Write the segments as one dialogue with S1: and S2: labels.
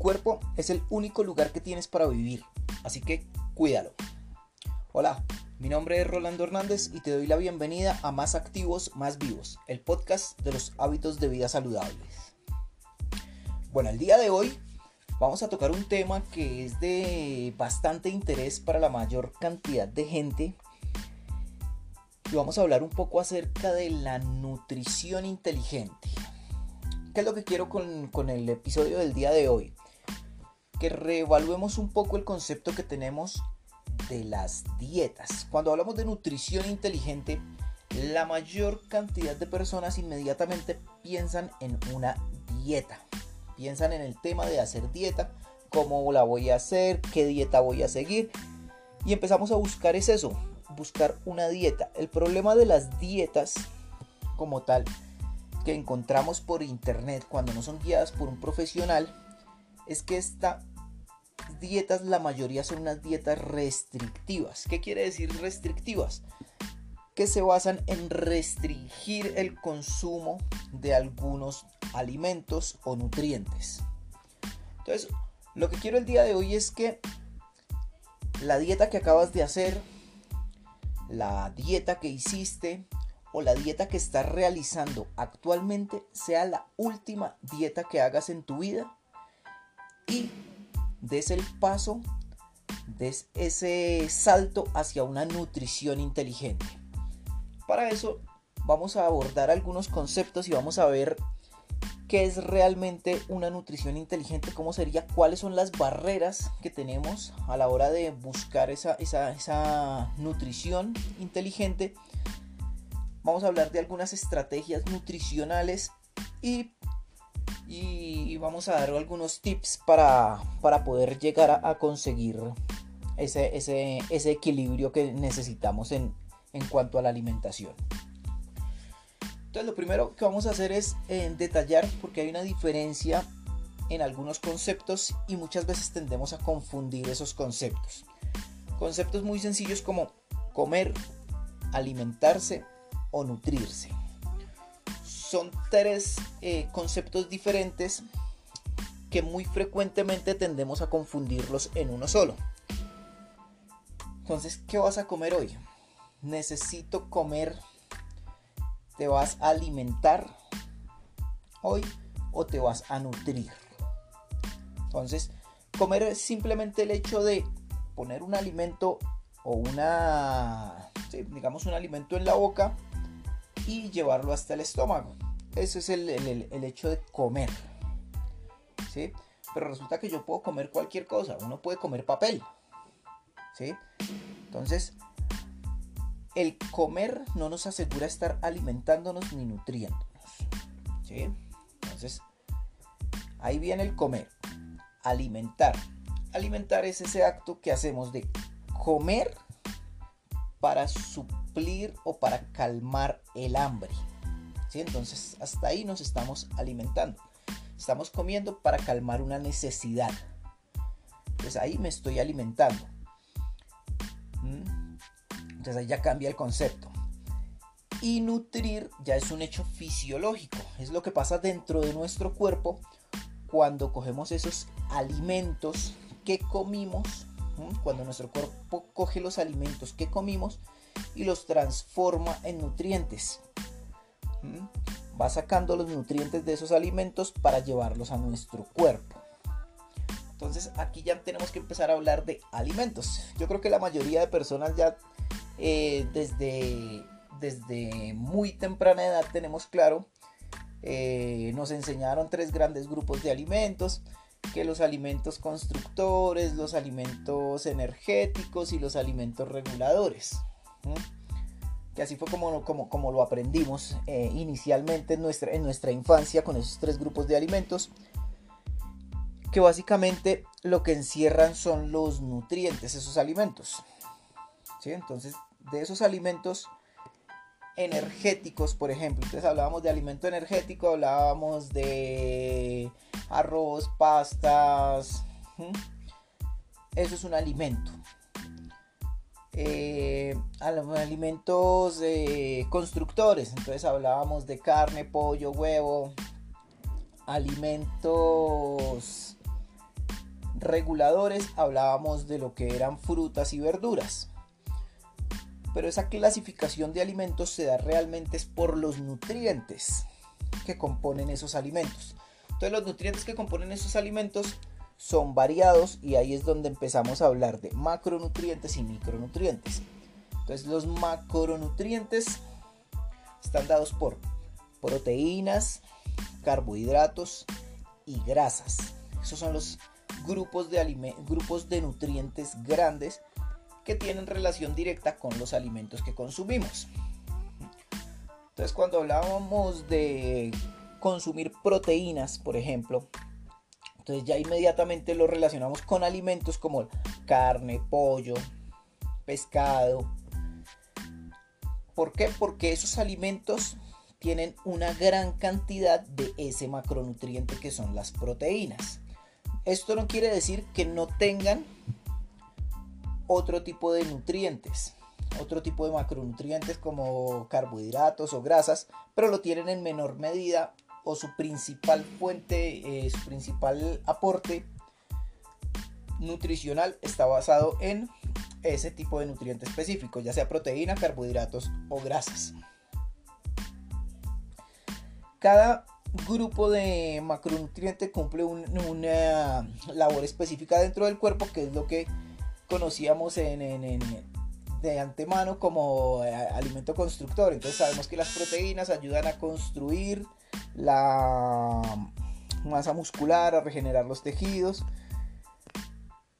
S1: cuerpo es el único lugar que tienes para vivir, así que cuídalo. Hola, mi nombre es Rolando Hernández y te doy la bienvenida a Más Activos, Más Vivos, el podcast de los hábitos de vida saludables. Bueno, el día de hoy vamos a tocar un tema que es de bastante interés para la mayor cantidad de gente y vamos a hablar un poco acerca de la nutrición inteligente. ¿Qué es lo que quiero con, el episodio del día de hoy? Que reevaluemos un poco el concepto que tenemos de las dietas. Cuando hablamos de nutrición inteligente, la mayor cantidad de personas inmediatamente piensan en una dieta. Piensan en el tema de hacer dieta, cómo la voy a hacer, qué dieta voy a seguir. Y empezamos a buscar es eso, buscar una dieta. El problema de las dietas como tal que encontramos por internet cuando no son guiadas por un profesional es que estas dietas la mayoría son unas dietas restrictivas. ¿Qué quiere decir restrictivas? Que se basan en restringir el consumo de algunos alimentos o nutrientes. Entonces, lo que quiero el día de hoy es que la dieta que acabas de hacer, la dieta que hiciste, o la dieta que estás realizando actualmente sea la última dieta que hagas en tu vida y des el paso, des ese salto hacia una nutrición inteligente. Para eso vamos a abordar algunos conceptos y vamos a ver qué es realmente una nutrición inteligente, cómo sería, cuáles son las barreras que tenemos a la hora de buscar esa, esa, esa nutrición inteligente vamos a hablar de algunas estrategias nutricionales y, y vamos a dar algunos tips para, poder llegar a, conseguir ese, ese, equilibrio que necesitamos en, cuanto a la alimentación. Entonces lo primero que vamos a hacer es eh, detallar porque hay una diferencia en algunos conceptos y muchas veces tendemos a confundir esos conceptos. Conceptos muy sencillos como comer, alimentarse, o nutrirse. Son tres eh, conceptos diferentes que muy frecuentemente tendemos a confundirlos en uno solo. Entonces, ¿qué vas a comer hoy? Necesito comer. ¿Te vas a alimentar hoy o te vas a nutrir? Entonces, comer es simplemente el hecho de poner un alimento o una, digamos, un alimento en la boca y llevarlo hasta el estómago. Ese es el, hecho de comer. ¿Sí? Pero resulta que yo puedo comer cualquier cosa. Uno puede comer papel. ¿sí? Entonces, el comer no nos asegura estar alimentándonos ni nutriéndonos. ¿sí? Entonces, ahí viene el comer. Alimentar. Alimentar es ese acto que hacemos de comer para suplir o para calmar el hambre. ¿sí? Entonces hasta ahí nos estamos alimentando. Estamos comiendo para calmar una necesidad. Entonces ahí me estoy alimentando. ¿Mm? Entonces ahí ya cambia el concepto. Y nutrir ya es un hecho fisiológico. Es lo que pasa dentro de nuestro cuerpo cuando cogemos esos alimentos que comimos cuando nuestro cuerpo coge los alimentos que comimos y los transforma en nutrientes. Va sacando los nutrientes de esos alimentos para llevarlos a nuestro cuerpo. Entonces aquí ya tenemos que empezar a hablar de alimentos. Yo creo que la mayoría de personas ya eh, desde, desde muy temprana edad tenemos claro, eh, nos enseñaron tres grandes grupos de alimentos que los alimentos constructores, los alimentos energéticos y los alimentos reguladores. Que así fue como, como, como lo aprendimos eh, inicialmente en nuestra, infancia con esos tres grupos de alimentos. Que básicamente lo que encierran son los nutrientes, esos alimentos. ¿Sí? Entonces, de esos alimentos energéticos, por ejemplo. Entonces hablábamos de alimento energético, hablábamos de arroz, pastas. Eso es un alimento. Eh, alimentos eh, constructores. Entonces hablábamos de carne, pollo, huevo. Alimentos reguladores hablábamos de lo que eran frutas y verduras. Pero esa clasificación de alimentos se da realmente es por los nutrientes que componen esos alimentos. Entonces los nutrientes que componen esos alimentos son variados y ahí es donde empezamos a hablar de macronutrientes y micronutrientes. Entonces los macronutrientes están dados por proteínas, carbohidratos y grasas. Esos son los grupos de, grupos de nutrientes grandes que tienen relación directa con los alimentos que consumimos. Entonces cuando hablábamos de consumir proteínas, por ejemplo, entonces ya inmediatamente lo relacionamos con alimentos como carne, pollo, pescado. ¿Por qué? Porque esos alimentos tienen una gran cantidad de ese macronutriente que son las proteínas. Esto no quiere decir que no tengan otro tipo de nutrientes, otro tipo de macronutrientes como carbohidratos o grasas, pero lo tienen en menor medida o su principal fuente, eh, su principal aporte nutricional está basado en ese tipo de nutriente específico, ya sea proteína, carbohidratos o grasas. Cada grupo de macronutrientes cumple una labor específica dentro del cuerpo, que es lo que conocíamos en, de antemano como eh, alimento constructor. Entonces sabemos que las proteínas ayudan a construir la masa muscular, a regenerar los tejidos.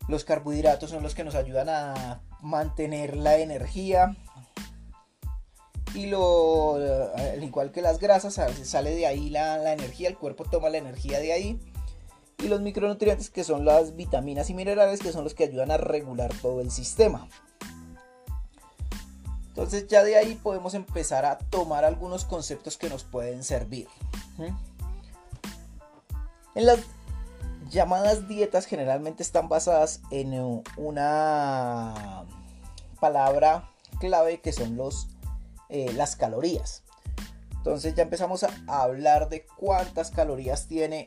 S1: Los carbohidratos son los que nos ayudan a mantener la energía, y lo, al igual que las grasas, sale de ahí la, energía, el cuerpo toma la energía de ahí. Y los micronutrientes que son las vitaminas y minerales que son los que ayudan a regular todo el sistema. Entonces ya de ahí podemos empezar a tomar algunos conceptos que nos pueden servir. En las llamadas dietas generalmente están basadas en una palabra clave que son los eh, las calorías. Entonces ya empezamos a hablar de cuántas calorías tiene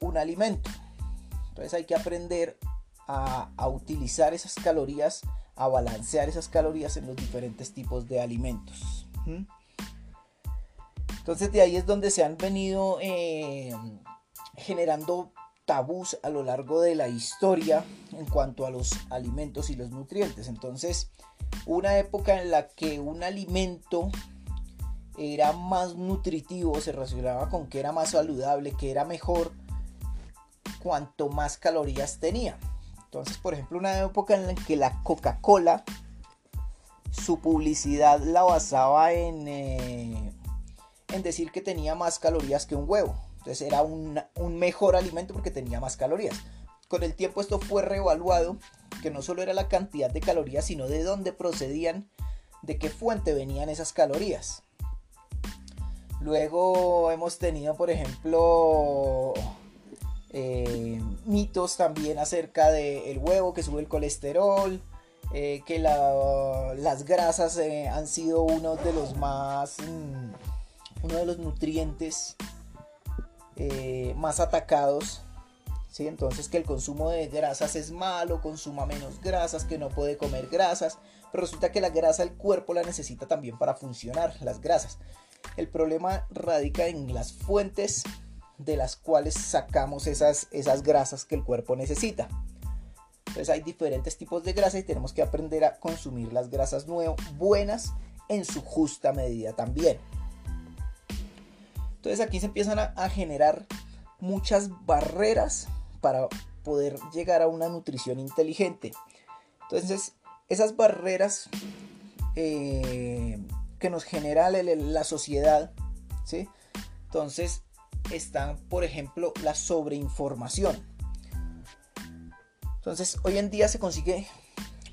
S1: un alimento. Entonces hay que aprender a, utilizar esas calorías, a balancear esas calorías en los diferentes tipos de alimentos. Entonces de ahí es donde se han venido eh, generando tabús a lo largo de la historia en cuanto a los alimentos y los nutrientes. Entonces una época en la que un alimento era más nutritivo, se relacionaba con que era más saludable, que era mejor cuanto más calorías tenía. Entonces, por ejemplo, una época en la que la Coca-Cola, su publicidad la basaba en, eh, en decir que tenía más calorías que un huevo. Entonces era un, un mejor alimento porque tenía más calorías. Con el tiempo esto fue reevaluado que no solo era la cantidad de calorías, sino de dónde procedían, de qué fuente venían esas calorías. Luego hemos tenido, por ejemplo, eh, mitos también acerca del huevo que sube el colesterol, eh, que las grasas eh, han sido uno de los más, mm, uno de los nutrientes más atacados entonces que el consumo de grasas es malo, consuma menos grasas, que no puede comer grasas, pero resulta que la grasa el cuerpo la necesita también para funcionar, las grasas. El problema radica en las fuentes de las cuales sacamos esas, esas grasas que el cuerpo necesita. Entonces hay diferentes tipos de grasa y tenemos que aprender a consumir las grasas buenas en su justa medida también. Entonces aquí se empiezan a generar muchas barreras para poder llegar a una nutrición inteligente. Entonces, esas barreras eh, que nos genera la, sociedad, ¿sí? Entonces, están, por ejemplo, la sobreinformación. Entonces, hoy en día se consigue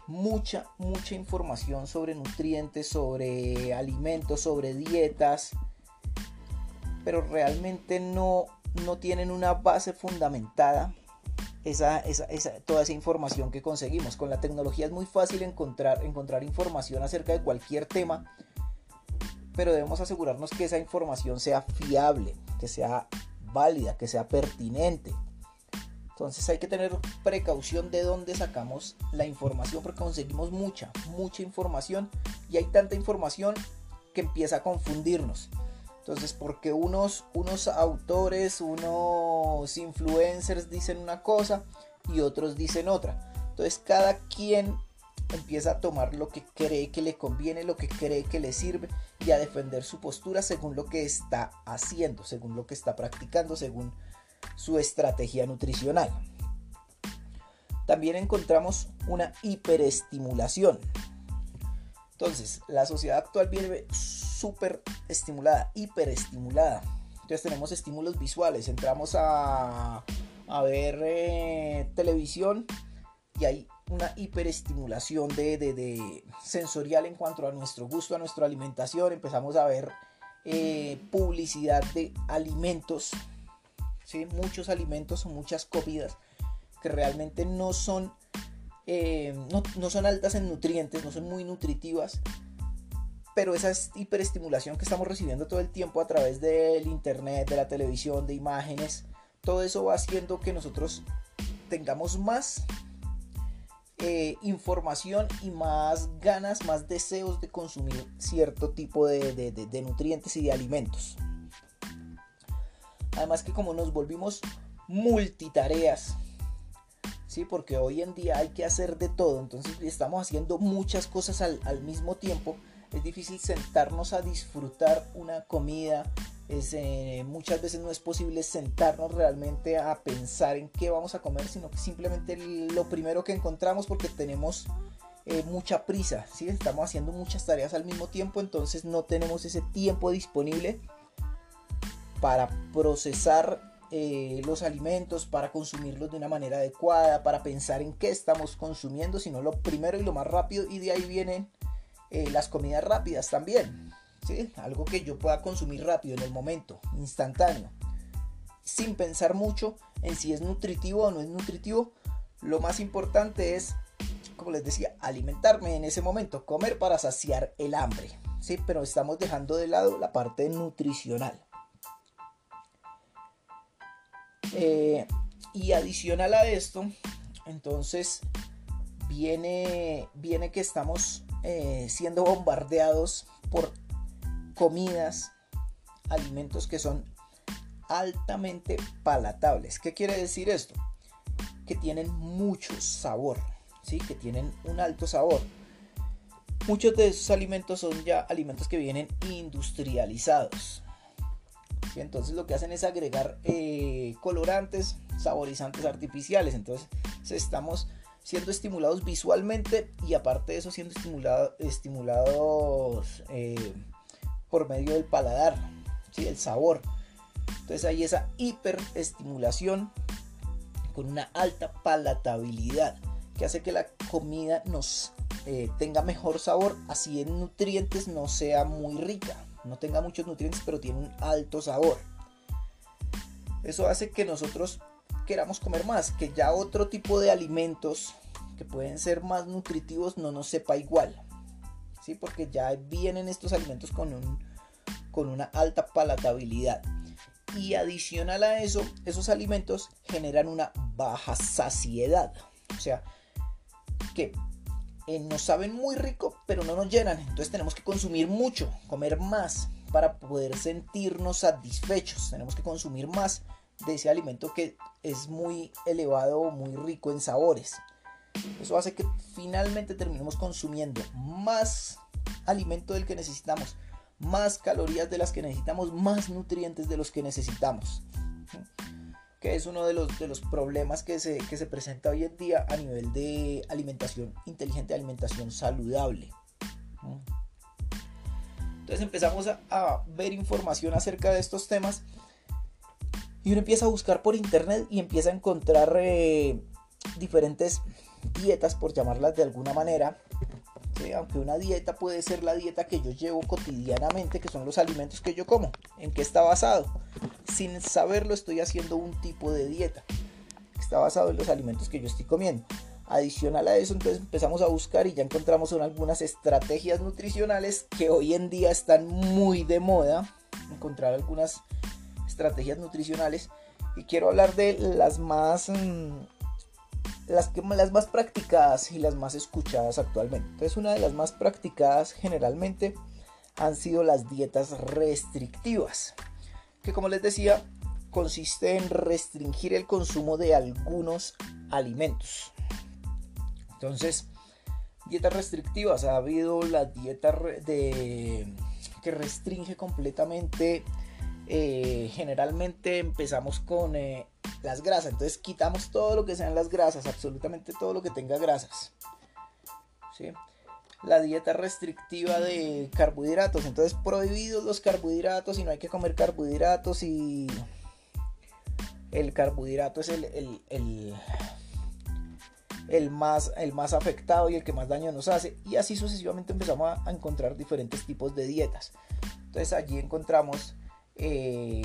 S1: mucha, mucha información sobre nutrientes, sobre alimentos, sobre dietas, pero realmente no no tienen una base fundamentada esa, toda esa información que conseguimos. Con la tecnología es muy fácil encontrar, encontrar información acerca de cualquier tema, pero debemos asegurarnos que esa información sea fiable, que sea válida, que sea pertinente. Entonces hay que tener precaución de dónde sacamos la información porque conseguimos mucha, mucha información y hay tanta información que empieza a confundirnos. Entonces, porque unos, unos autores, unos influencers dicen una cosa y otros dicen otra. Entonces, cada quien empieza a tomar lo que cree que le conviene, lo que cree que le sirve y a defender su postura según lo que está haciendo, según lo que está practicando, según su estrategia nutricional. También encontramos una hiperestimulación. Entonces, la sociedad actual viene súper estimulada, hiperestimulada. Entonces tenemos estímulos visuales, entramos a, ver eh, televisión y hay una hiperestimulación de, de, sensorial en cuanto a nuestro gusto, a nuestra alimentación. Empezamos a ver eh, publicidad de alimentos muchos alimentos muchas comidas que realmente no son, eh, no, son altas en nutrientes, no son muy nutritivas, pero esa hiperestimulación que estamos recibiendo todo el tiempo a través del internet, de la televisión, de imágenes, todo eso va haciendo que nosotros tengamos más eh, información y más ganas, más deseos de consumir cierto tipo de nutrientes y de alimentos. Además que como nos volvimos multitareas, ¿sí? Porque hoy en día hay que hacer de todo, entonces estamos haciendo muchas cosas al, mismo tiempo. Es difícil sentarnos a disfrutar una comida. Eh, muchas veces no es posible sentarnos realmente a pensar en qué vamos a comer, sino que simplemente lo primero que encontramos porque tenemos eh, mucha prisa, ¿sí? estamos haciendo muchas tareas al mismo tiempo, entonces no tenemos ese tiempo disponible para procesar eh, los alimentos, para consumirlos de una manera adecuada, para pensar en qué estamos consumiendo, sino lo primero y lo más rápido y de ahí vienen las comidas rápidas también. Algo que yo pueda consumir rápido en el momento, instantáneo, sin pensar mucho en si es nutritivo o no es nutritivo. Lo más importante es, como les decía, alimentarme en ese momento, comer para saciar el hambre. ¿sí? Pero estamos dejando de lado la parte nutricional. Eh, y adicional a esto, entonces viene, viene que estamos eh, siendo bombardeados por comidas, alimentos que son altamente palatables. ¿Qué quiere decir esto? Que tienen mucho sabor, ¿sí? que tienen un alto sabor. Muchos de esos alimentos son ya alimentos que vienen industrializados. Entonces lo que hacen es agregar eh, colorantes, saborizantes artificiales. Entonces estamos siendo estimulados visualmente y aparte de eso siendo estimulados eh, por medio del paladar, ¿sí? el sabor. Entonces hay esa hiperestimulación con una alta palatabilidad que hace que la comida nos eh, tenga mejor sabor, así en nutrientes no sea muy rica no tenga muchos nutrientes, pero tiene un alto sabor. Eso hace que nosotros queramos comer más, que ya otro tipo de alimentos que pueden ser más nutritivos no nos sepa igual. ¿Sí? Porque ya vienen estos alimentos con, un, con una alta palatabilidad. Y adicional a eso, esos alimentos generan una baja saciedad. O sea, que eh, nos saben muy rico, pero no nos llenan. Entonces tenemos que consumir mucho, comer más para poder sentirnos satisfechos. Tenemos que consumir más de ese alimento que es muy elevado o muy rico en sabores. Eso hace que finalmente terminemos consumiendo más alimento del que necesitamos, más calorías de las que necesitamos, más nutrientes de los que necesitamos que es uno de los, de los problemas que se, que se presenta hoy en día a nivel de alimentación inteligente, alimentación saludable. Entonces empezamos a, ver información acerca de estos temas y uno empieza a buscar por internet y empieza a encontrar eh, diferentes dietas, por llamarlas de alguna manera, aunque una dieta puede ser la dieta que yo llevo cotidianamente, que son los alimentos que yo como, en qué está basado. Sin saberlo estoy haciendo un tipo de dieta. Está basado en los alimentos que yo estoy comiendo. Adicional a eso, entonces empezamos a buscar y ya encontramos algunas estrategias nutricionales que hoy en día están muy de moda. Encontrar algunas estrategias nutricionales Y quiero hablar de las más mm, las, que, las más practicadas y las más escuchadas actualmente. Entonces, una de las más practicadas generalmente han sido las dietas restrictivas, que como les decía, consiste en restringir el consumo de algunos alimentos. Entonces, dietas restrictivas, ha habido la dieta de, que restringe completamente, eh, generalmente empezamos con eh, las grasas. Entonces quitamos todo lo que sean las grasas, absolutamente todo lo que tenga grasas. La dieta restrictiva de carbohidratos. Entonces prohibidos los carbohidratos y no hay que comer carbohidratos y el carbohidrato es el, el, más, el más afectado y el que más daño nos hace. Y así sucesivamente empezamos a, encontrar diferentes tipos de dietas. Entonces allí encontramos eh,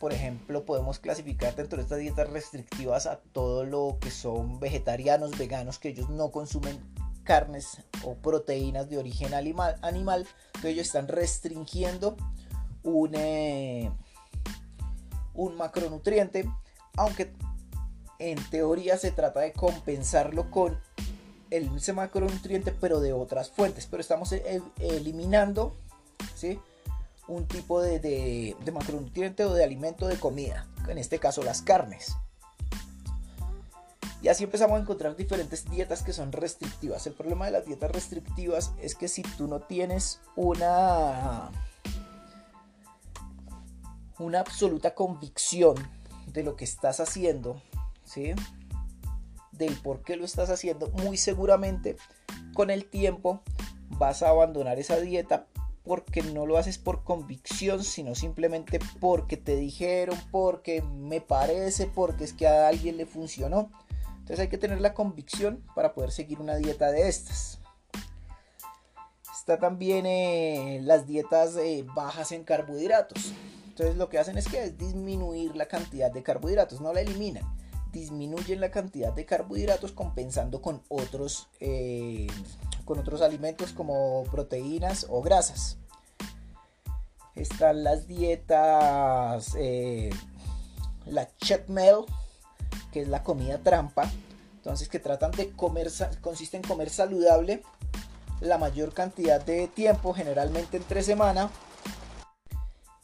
S1: por ejemplo, podemos clasificar dentro de estas dietas restrictivas a todo lo que son vegetarianos, veganos, que ellos no consumen carnes o proteínas de origen animal, animal que ellos están restringiendo un, eh, un macronutriente, aunque en teoría se trata de compensarlo con el, ese macronutriente, pero de otras fuentes, pero estamos eh, eliminando, ¿sí? Un tipo de, macronutriente o de alimento de comida, en este caso las carnes. Y así empezamos a encontrar diferentes dietas que son restrictivas. El problema de las dietas restrictivas es que si tú no tienes una una absoluta convicción de lo que estás haciendo, ¿sí? Del por qué lo estás haciendo, muy seguramente con el tiempo vas a abandonar esa dieta porque no lo haces por convicción, sino simplemente porque te dijeron, porque me parece, porque es que a alguien le funcionó. Entonces hay que tener la convicción para poder seguir una dieta de estas. Está también eh, las dietas eh, bajas en carbohidratos. Entonces lo que hacen es que es disminuir la cantidad de carbohidratos, no la eliminan, disminuyen la cantidad de carbohidratos compensando con otros, eh, con otros alimentos como proteínas o grasas están las dietas, eh, la cheat meal, que es la comida trampa. Entonces que tratan de comer, consiste en comer saludable la mayor cantidad de tiempo, generalmente entre semana.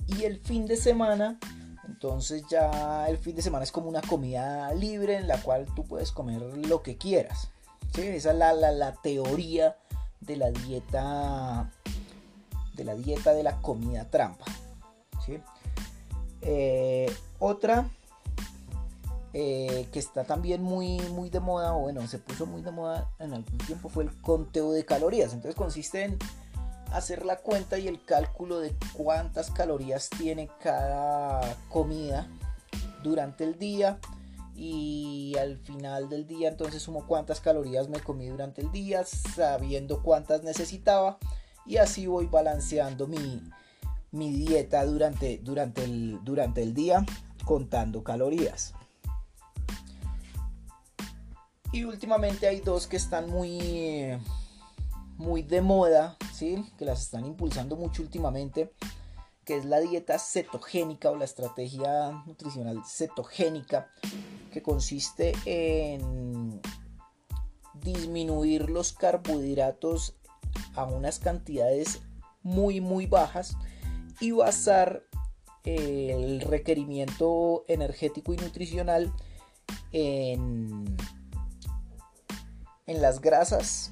S1: Y el fin de semana, entonces ya el fin de semana es como una comida libre en la cual tú puedes comer lo que quieras. Esa es la, la teoría de la dieta de la dieta de la comida trampa. Eh, otra eh, que está también muy, muy de moda, o bueno, se puso muy de moda en algún tiempo, fue el conteo de calorías. Entonces consiste en hacer la cuenta y el cálculo de cuántas calorías tiene cada comida durante el día y al final del día entonces sumo cuántas calorías me comí durante el día sabiendo cuántas necesitaba y así voy balanceando mi, dieta durante, durante, el, durante el día contando calorías. Y últimamente hay dos que están muy, muy de moda, ¿sí? que las están impulsando mucho últimamente, que es la dieta cetogénica o la estrategia nutricional cetogénica, que consiste en disminuir los carbohidratos a unas cantidades muy muy bajas y basar el requerimiento energético y nutricional en, en las grasas,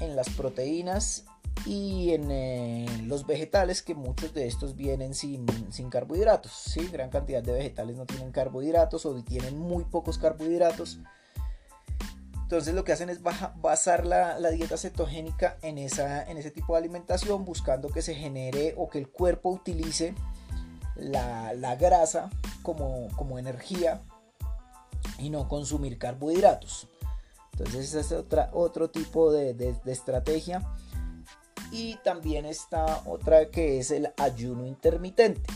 S1: en las proteínas y en eh, los vegetales que muchos de estos vienen sin, sin carbohidratos. ¿sí? Gran cantidad de vegetales no tienen carbohidratos o tienen muy pocos carbohidratos entonces lo que hacen es basar la, dieta cetogénica en, ese tipo de alimentación, buscando que se genere o que el cuerpo utilice la, grasa como, energía y no consumir carbohidratos. Entonces ese es otro tipo de, de, estrategia. Y también está otra que es el ayuno intermitente.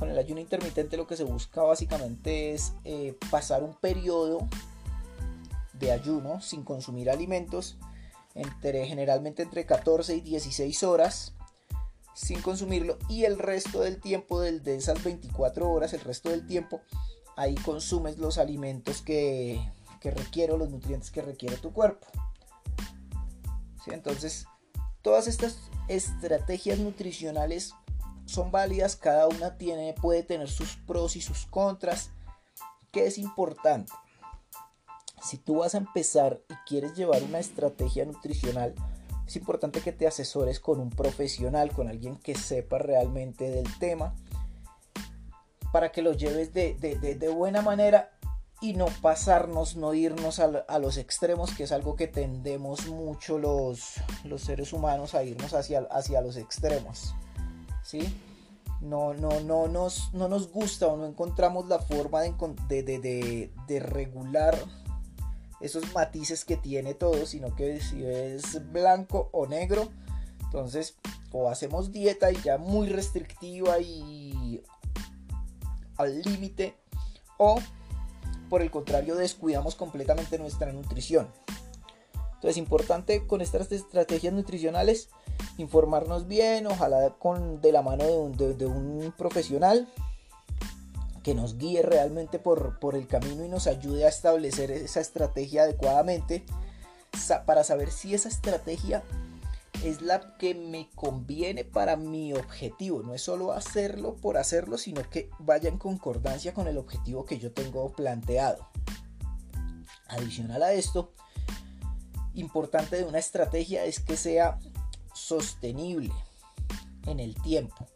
S1: Con el ayuno intermitente lo que se busca básicamente es eh, pasar un periodo de ayuno sin consumir alimentos, entre, generalmente entre 14 y 16 horas, sin consumirlo y el resto del tiempo de esas 24 horas, el resto del tiempo, ahí consumes los alimentos que, que requiere los nutrientes que requiere tu cuerpo. Entonces, todas estas estrategias nutricionales son válidas, cada una tiene, puede tener sus pros y sus contras. ¿Qué es importante? Si tú vas a empezar y quieres llevar una estrategia nutricional, es importante que te asesores con un profesional, con alguien que sepa realmente del tema, para que lo lleves de, buena manera y no pasarnos, no irnos a, los extremos, que es algo que tendemos mucho los, los seres humanos a irnos hacia, hacia los extremos. ¿sí? No, no, no, nos, no nos gusta o no encontramos la forma de, de regular esos matices que tiene todo, sino que si es blanco o negro, entonces o hacemos dieta y ya muy restrictiva y al límite, o por el contrario descuidamos completamente nuestra nutrición. Entonces, importante con estas estrategias nutricionales informarnos bien, ojalá con, de la mano de un profesional que nos guíe realmente por, por el camino y nos ayude a establecer esa estrategia adecuadamente para saber si esa estrategia es la que me conviene para mi objetivo. No es solo hacerlo por hacerlo, sino que vaya en concordancia con el objetivo que yo tengo planteado. Adicional a esto, importante de una estrategia es que sea sostenible en el tiempo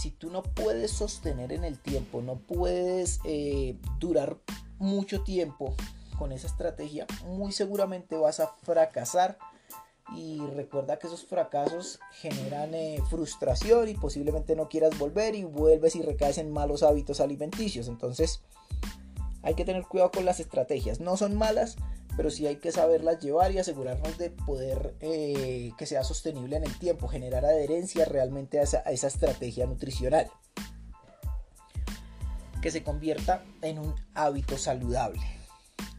S1: si tú no puedes sostener en el tiempo, no puedes eh, durar mucho tiempo con esa estrategia, muy seguramente vas a fracasar. Y recuerda que esos fracasos generan eh, frustración y posiblemente no quieras volver y vuelves y recaes en malos hábitos alimenticios. Entonces hay que tener cuidado con las estrategias. No son malas, pero sí hay que saberlas llevar y asegurarnos de poder eh, que sea sostenible en el tiempo, generar adherencia realmente a esa, estrategia nutricional. Que se convierta en un hábito saludable.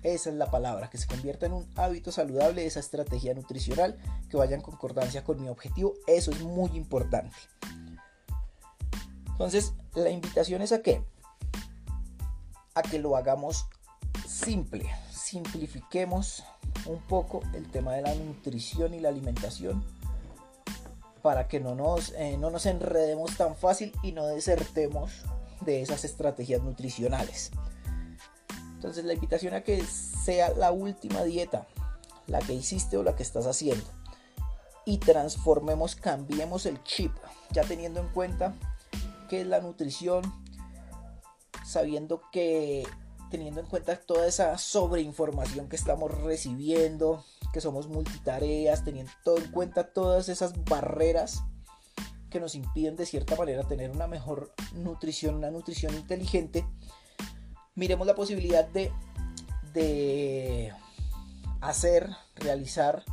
S1: Esa es la palabra, que se convierta en un hábito saludable esa estrategia nutricional, que vaya en concordancia con mi objetivo. Eso es muy importante. Entonces, la invitación es a qué? A que lo hagamos simple, simplifiquemos un poco el tema de la nutrición y la alimentación para que no nos, eh, no nos enredemos tan fácil y no desertemos de esas estrategias nutricionales. Entonces la invitación a que sea la última dieta, la que hiciste o la que estás haciendo. Y transformemos, cambiemos el chip, ya teniendo en cuenta que es la nutrición, sabiendo que teniendo en cuenta toda esa sobreinformación que estamos recibiendo, que somos multitareas, teniendo en cuenta todas esas barreras que nos impiden de cierta manera tener una mejor nutrición, una nutrición inteligente, miremos la posibilidad de, hacer, realizar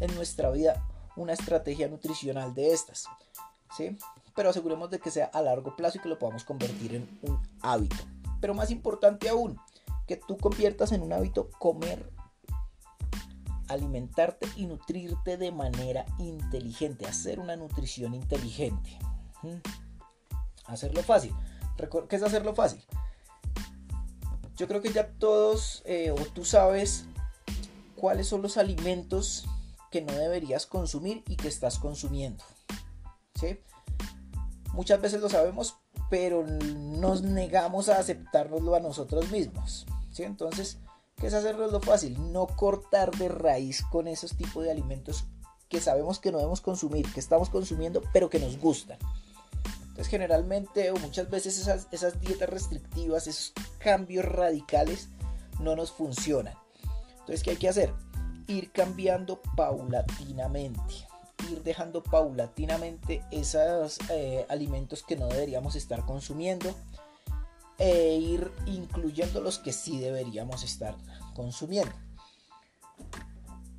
S1: en nuestra vida una estrategia nutricional de estas. ¿sí? Pero aseguremos de que sea a largo plazo y que lo podamos convertir en un hábito. Pero más importante aún, que tú conviertas en un hábito comer, alimentarte y nutrirte de manera inteligente, hacer una nutrición inteligente. Hacerlo fácil. ¿Qué es hacerlo fácil? Yo creo que ya todos eh, o tú sabes cuáles son los alimentos que no deberías consumir y que estás consumiendo. ¿sí? Muchas veces lo sabemos, pero nos negamos a aceptárnoslo a nosotros mismos. Entonces, ¿qué es hacerlo fácil? No cortar de raíz con esos tipos de alimentos que sabemos que no debemos consumir, que estamos consumiendo, pero que nos gustan. Entonces, generalmente o muchas veces esas, esas dietas restrictivas, esos cambios radicales, no nos funcionan. Entonces, ¿qué hay que hacer? Ir cambiando paulatinamente ir dejando paulatinamente esos eh, alimentos que no deberíamos estar consumiendo e ir incluyendo los que sí deberíamos estar consumiendo.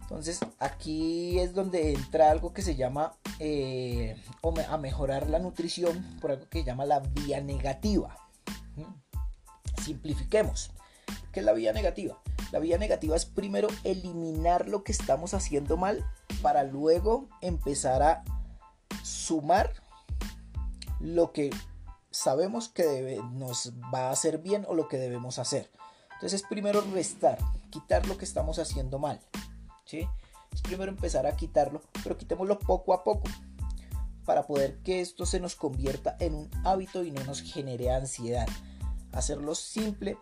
S1: Entonces aquí es donde entra algo que se llama eh, a mejorar la nutrición por algo que se llama la vía negativa. ¿Mm? Simplifiquemos. ¿Qué es la vía negativa? La vía negativa es primero eliminar lo que estamos haciendo mal para luego empezar a sumar lo que sabemos que nos va a hacer bien o lo que debemos hacer. Entonces es primero restar, quitar lo que estamos haciendo mal. Es primero empezar a quitarlo, pero quitémoslo poco a poco para poder que esto se nos convierta en un hábito y no nos genere ansiedad. Hacerlo simple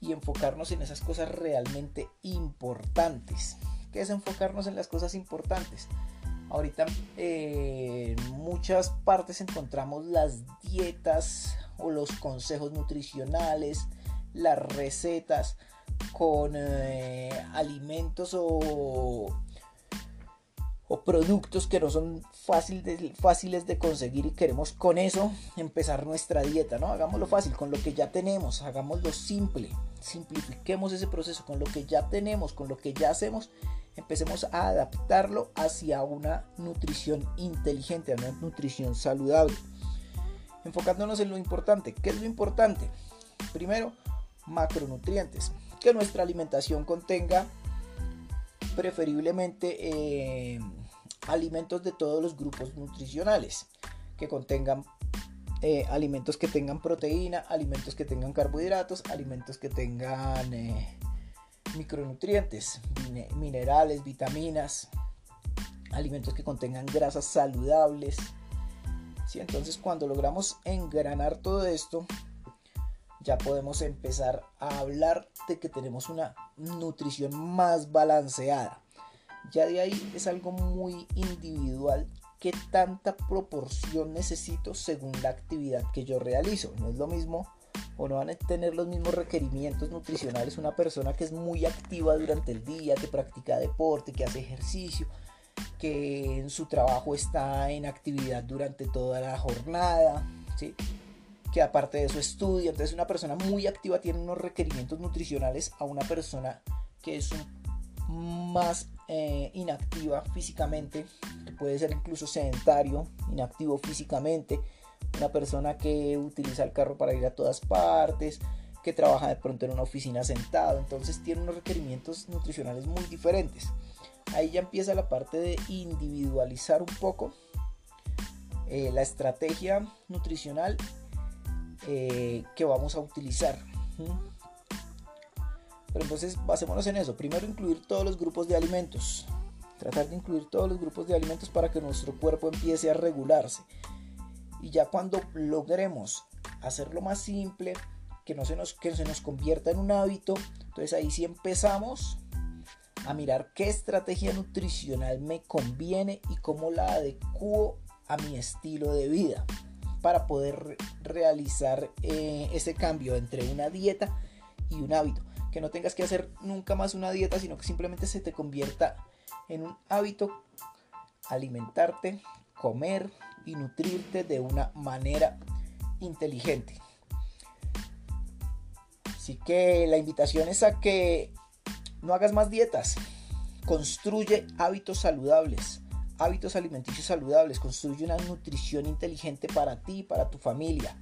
S1: y enfocarnos en esas cosas realmente importantes. ¿Qué es enfocarnos en las cosas importantes? Ahorita eh, en muchas partes encontramos las dietas o los consejos nutricionales, las recetas con eh, alimentos o o productos que no son fáciles de conseguir y queremos con eso empezar nuestra dieta, ¿no? Hagámoslo fácil, con lo que ya tenemos, hagámoslo simple, simplifiquemos ese proceso con lo que ya tenemos, con lo que ya hacemos, empecemos a adaptarlo hacia una nutrición inteligente, a una nutrición saludable. Enfocándonos en lo importante, ¿qué es lo importante? Primero, macronutrientes, que nuestra alimentación contenga preferiblemente eh, alimentos de todos los grupos nutricionales que contengan eh, alimentos que tengan proteína, alimentos que tengan carbohidratos, alimentos que tengan eh, micronutrientes, minerales, vitaminas, alimentos que contengan grasas saludables. ¿sí? Entonces cuando logramos engranar todo esto, ya podemos empezar a hablar de que tenemos una nutrición más balanceada. Ya de ahí es algo muy individual qué tanta proporción necesito según la actividad que yo realizo. No es lo mismo o no van a tener los mismos requerimientos nutricionales una persona que es muy activa durante el día, que practica deporte, que hace ejercicio, que en su trabajo está en actividad durante toda la jornada, ¿sí? que aparte de eso estudia. Entonces una persona muy activa tiene unos requerimientos nutricionales a una persona que es más eh, inactiva físicamente, que puede ser incluso sedentario, inactivo físicamente, una persona que utiliza el carro para ir a todas partes, que trabaja de pronto en una oficina sentado, entonces tiene unos requerimientos nutricionales muy diferentes. Ahí ya empieza la parte de individualizar un poco eh, la estrategia nutricional eh, que vamos a utilizar. Pero entonces basémonos en eso. Primero incluir todos los grupos de alimentos. Tratar de incluir todos los grupos de alimentos para que nuestro cuerpo empiece a regularse. Y ya cuando logremos hacerlo más simple, que no se nos, que se nos convierta en un hábito, entonces ahí sí empezamos a mirar qué estrategia nutricional me conviene y cómo la adecuo a mi estilo de vida para poder realizar eh, ese cambio entre una dieta y un hábito. Que no tengas que hacer nunca más una dieta, sino que simplemente se te convierta en un hábito alimentarte, comer y nutrirte de una manera inteligente. Así que la invitación es a que no hagas más dietas, construye hábitos saludables hábitos alimenticios saludables, construye una nutrición inteligente para ti para tu familia.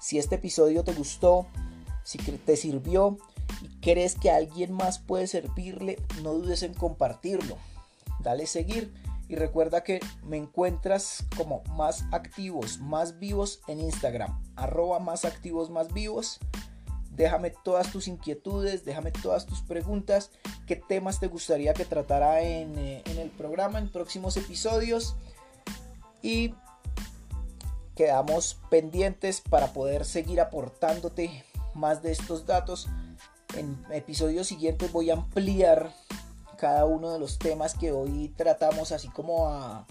S1: Si este episodio te gustó, si te sirvió y crees que alguien más puede servirle, no dudes en compartirlo. Dale seguir y recuerda que me encuentras como más activos, más vivos en Instagram, arroba más activos, más vivos. Déjame todas tus inquietudes, déjame todas tus preguntas, qué temas te gustaría que tratara en, eh, en el programa, en próximos episodios. Y quedamos pendientes para poder seguir aportándote más de estos datos. En episodios siguientes voy a ampliar cada uno de los temas que hoy tratamos, así como a,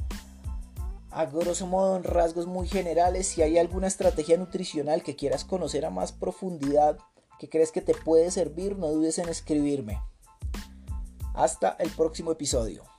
S1: a grosso modo en rasgos muy generales. Si hay alguna estrategia nutricional que quieras conocer a más profundidad, que crees que te puede servir, no dudes en escribirme. Hasta el próximo episodio.